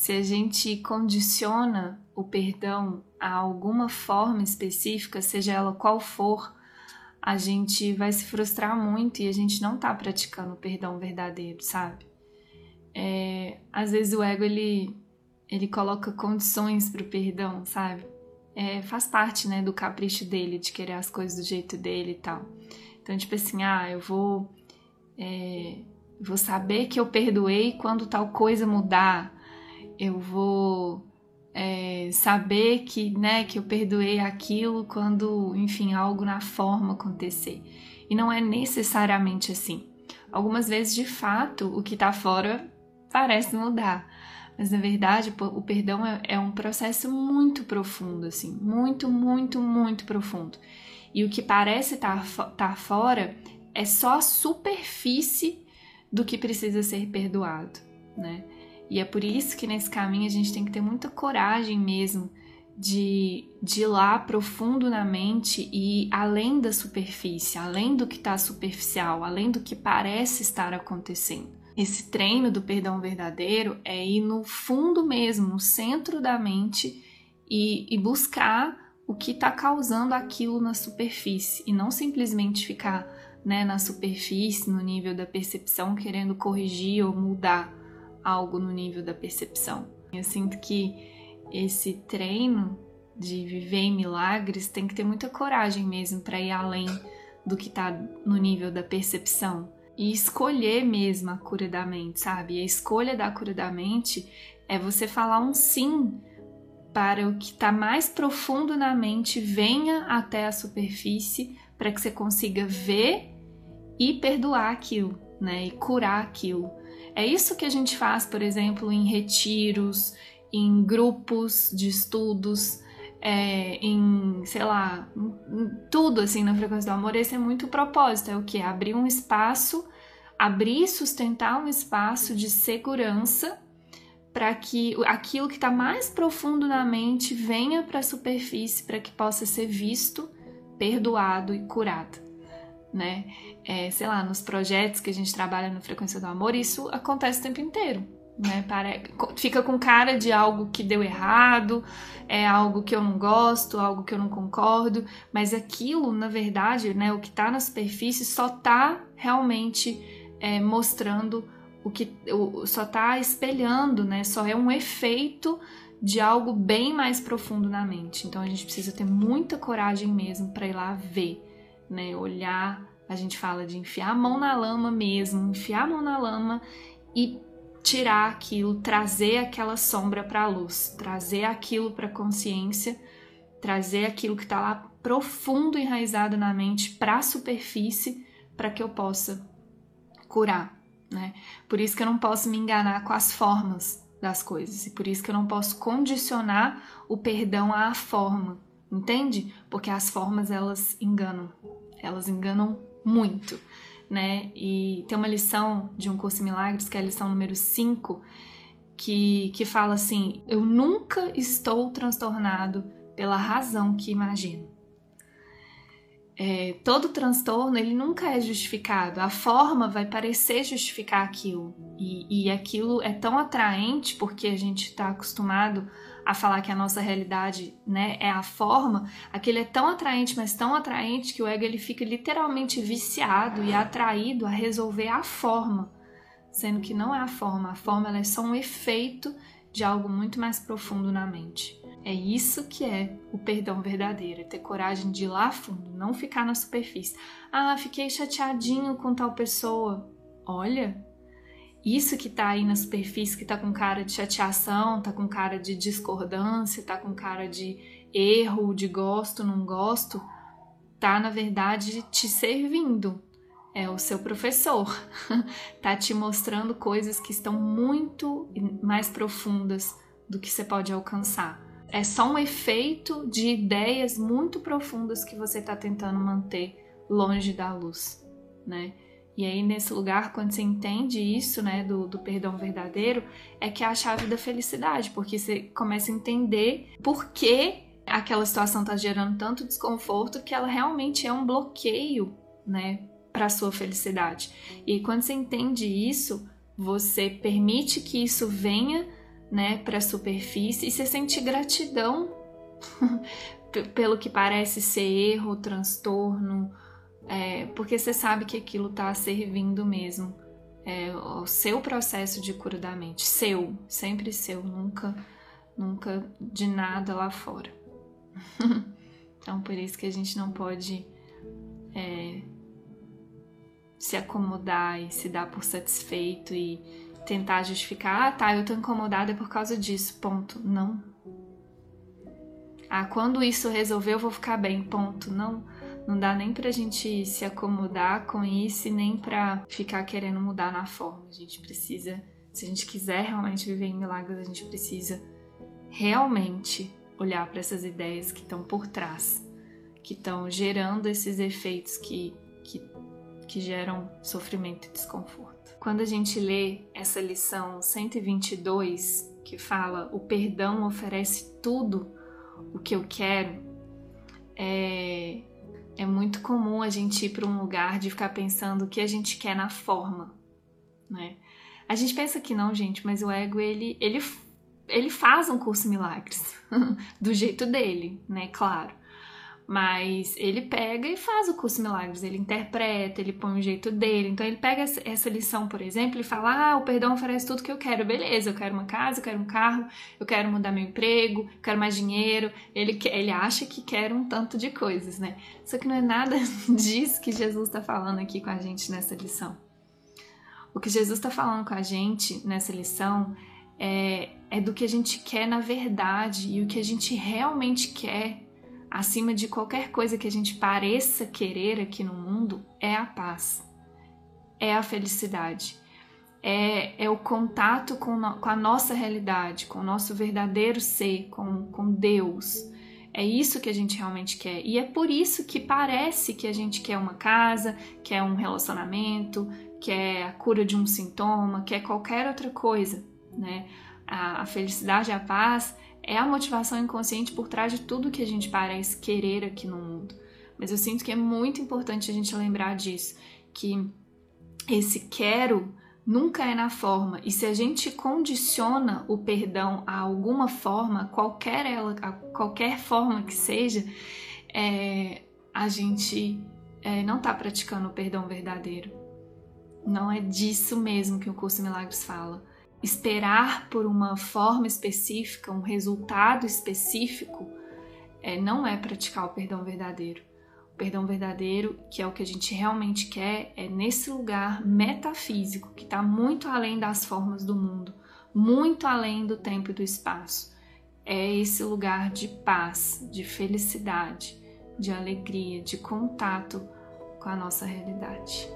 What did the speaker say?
se a gente condiciona o perdão a alguma forma específica, seja ela qual for, a gente vai se frustrar muito e a gente não tá praticando o perdão verdadeiro, sabe? É, às vezes o ego ele, ele coloca condições para o perdão, sabe? É, faz parte né, do capricho dele, de querer as coisas do jeito dele e tal. Então, tipo assim, ah, eu vou, é, vou saber que eu perdoei quando tal coisa mudar. Eu vou é, saber que, né, que eu perdoei aquilo quando, enfim, algo na forma acontecer. E não é necessariamente assim. Algumas vezes, de fato, o que está fora parece mudar. Mas na verdade, o perdão é, é um processo muito profundo, assim, muito, muito, muito profundo. E o que parece estar tá, tá fora é só a superfície do que precisa ser perdoado, né? E é por isso que nesse caminho a gente tem que ter muita coragem mesmo de, de ir lá profundo na mente e além da superfície, além do que está superficial, além do que parece estar acontecendo. Esse treino do perdão verdadeiro é ir no fundo mesmo, no centro da mente e, e buscar o que está causando aquilo na superfície e não simplesmente ficar né, na superfície, no nível da percepção, querendo corrigir ou mudar algo no nível da percepção. Eu sinto que esse treino de viver em milagres tem que ter muita coragem mesmo para ir além do que está no nível da percepção e escolher mesmo a cura da mente, sabe? E a escolha da cura da mente é você falar um sim para o que está mais profundo na mente venha até a superfície para que você consiga ver e perdoar aquilo, né? E curar aquilo. É isso que a gente faz, por exemplo, em retiros, em grupos de estudos, é, em, sei lá, em tudo assim na frequência do amor. Esse é muito o propósito, é o que? Abrir um espaço, abrir e sustentar um espaço de segurança para que aquilo que está mais profundo na mente venha para a superfície para que possa ser visto, perdoado e curado né? É, sei lá, nos projetos que a gente trabalha no Frequência do Amor, isso acontece o tempo inteiro. Né? Para, fica com cara de algo que deu errado, é algo que eu não gosto, algo que eu não concordo, mas aquilo, na verdade, né, o que está na superfície só está realmente é, mostrando o que o, só está espelhando, né? Só é um efeito de algo bem mais profundo na mente. Então a gente precisa ter muita coragem mesmo para ir lá ver né? Olhar, a gente fala de enfiar a mão na lama mesmo, enfiar a mão na lama e tirar aquilo, trazer aquela sombra para a luz, trazer aquilo para a consciência, trazer aquilo que está lá profundo enraizado na mente para a superfície, para que eu possa curar, né? Por isso que eu não posso me enganar com as formas das coisas e por isso que eu não posso condicionar o perdão à forma, entende? Porque as formas elas enganam elas enganam muito, né? E tem uma lição de um curso Milagres, que é a lição número 5, que, que fala assim: Eu nunca estou transtornado pela razão que imagino. É, todo transtorno ele nunca é justificado. A forma vai parecer justificar aquilo. E, e aquilo é tão atraente porque a gente está acostumado a falar que a nossa realidade né, é a forma, aquele é tão atraente, mas tão atraente que o ego ele fica literalmente viciado e atraído a resolver a forma, sendo que não é a forma, a forma é só um efeito de algo muito mais profundo na mente. É isso que é o perdão verdadeiro, é ter coragem de ir lá fundo, não ficar na superfície. Ah, fiquei chateadinho com tal pessoa. Olha, isso que tá aí na superfície, que tá com cara de chateação, tá com cara de discordância, tá com cara de erro, de gosto, não gosto, tá na verdade te servindo. É o seu professor, tá te mostrando coisas que estão muito mais profundas do que você pode alcançar. É só um efeito de ideias muito profundas que você está tentando manter longe da luz, né? E aí, nesse lugar, quando você entende isso, né, do, do perdão verdadeiro, é que é a chave da felicidade, porque você começa a entender por que aquela situação está gerando tanto desconforto que ela realmente é um bloqueio, né, para sua felicidade. E quando você entende isso, você permite que isso venha né, para a superfície e você sente gratidão pelo que parece ser erro, transtorno, é, porque você sabe que aquilo está servindo mesmo é, o seu processo de cura da mente, seu, sempre seu, nunca, nunca de nada lá fora. então por isso que a gente não pode é, se acomodar e se dar por satisfeito e tentar justificar, ah tá, eu tô incomodada por causa disso, ponto. Não. Ah, quando isso resolver eu vou ficar bem, ponto. Não, não dá nem pra gente se acomodar com isso e nem pra ficar querendo mudar na forma. A gente precisa, se a gente quiser realmente viver em milagres, a gente precisa realmente olhar para essas ideias que estão por trás, que estão gerando esses efeitos que, que, que geram sofrimento e desconforto. Quando a gente lê essa lição 122, que fala o perdão oferece tudo o que eu quero, é, é muito comum a gente ir para um lugar de ficar pensando o que a gente quer na forma, né? A gente pensa que não, gente, mas o ego ele ele ele faz um curso milagres do jeito dele, né? Claro. Mas ele pega e faz o curso milagres, ele interpreta, ele põe o jeito dele. Então ele pega essa lição, por exemplo, e fala: Ah, o perdão oferece tudo que eu quero. Beleza, eu quero uma casa, eu quero um carro, eu quero mudar meu emprego, eu quero mais dinheiro. Ele, ele acha que quer um tanto de coisas, né? Só que não é nada disso que Jesus está falando aqui com a gente nessa lição. O que Jesus está falando com a gente nessa lição é, é do que a gente quer na verdade e o que a gente realmente quer acima de qualquer coisa que a gente pareça querer aqui no mundo, é a paz, é a felicidade, é, é o contato com, no, com a nossa realidade, com o nosso verdadeiro ser, com, com Deus. É isso que a gente realmente quer. E é por isso que parece que a gente quer uma casa, quer um relacionamento, quer a cura de um sintoma, quer qualquer outra coisa, né? A, a felicidade a paz é a motivação inconsciente por trás de tudo que a gente parece querer aqui no mundo. Mas eu sinto que é muito importante a gente lembrar disso, que esse quero nunca é na forma. E se a gente condiciona o perdão a alguma forma, qualquer ela, qualquer forma que seja, é, a gente é, não está praticando o perdão verdadeiro. Não é disso mesmo que o curso Milagres fala esperar por uma forma específica, um resultado específico, é, não é praticar o perdão verdadeiro. O perdão verdadeiro, que é o que a gente realmente quer, é nesse lugar metafísico que está muito além das formas do mundo, muito além do tempo e do espaço. É esse lugar de paz, de felicidade, de alegria, de contato com a nossa realidade.